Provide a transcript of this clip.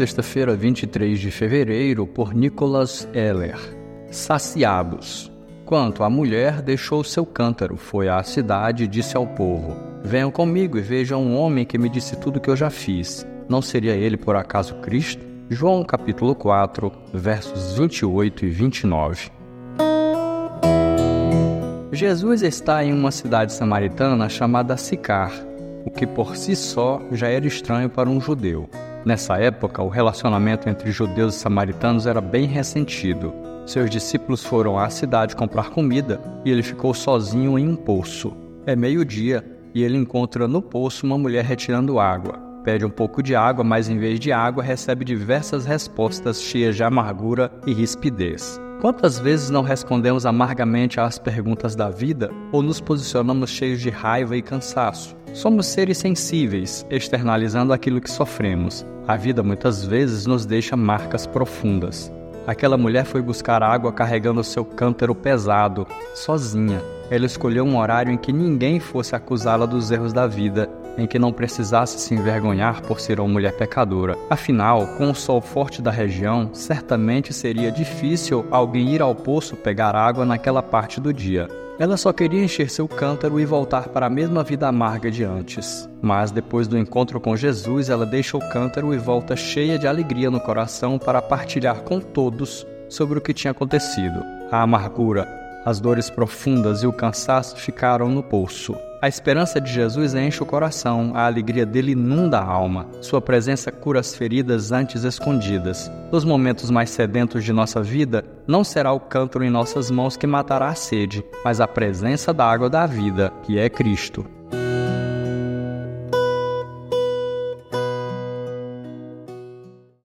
sexta-feira, 23 de fevereiro, por Nicholas Eller. Saciados. Quanto a mulher deixou seu cântaro, foi à cidade e disse ao povo: Venham comigo e vejam um homem que me disse tudo o que eu já fiz. Não seria ele por acaso Cristo? João capítulo 4, versos 28 e 29. Jesus está em uma cidade samaritana chamada Sicar, o que por si só já era estranho para um judeu. Nessa época, o relacionamento entre judeus e samaritanos era bem ressentido. Seus discípulos foram à cidade comprar comida e ele ficou sozinho em um poço. É meio-dia e ele encontra no poço uma mulher retirando água. Pede um pouco de água, mas em vez de água, recebe diversas respostas cheias de amargura e rispidez. Quantas vezes não respondemos amargamente às perguntas da vida ou nos posicionamos cheios de raiva e cansaço? Somos seres sensíveis, externalizando aquilo que sofremos. A vida muitas vezes nos deixa marcas profundas. Aquela mulher foi buscar água carregando seu cântaro pesado, sozinha. Ela escolheu um horário em que ninguém fosse acusá-la dos erros da vida em que não precisasse se envergonhar por ser uma mulher pecadora. Afinal, com o sol forte da região, certamente seria difícil alguém ir ao poço pegar água naquela parte do dia. Ela só queria encher seu cântaro e voltar para a mesma vida amarga de antes. Mas depois do encontro com Jesus, ela deixa o cântaro e volta cheia de alegria no coração para partilhar com todos sobre o que tinha acontecido. A amargura, as dores profundas e o cansaço ficaram no poço. A esperança de Jesus enche o coração, a alegria dele inunda a alma. Sua presença cura as feridas antes escondidas. Nos momentos mais sedentos de nossa vida, não será o cântaro em nossas mãos que matará a sede, mas a presença da água da vida, que é Cristo.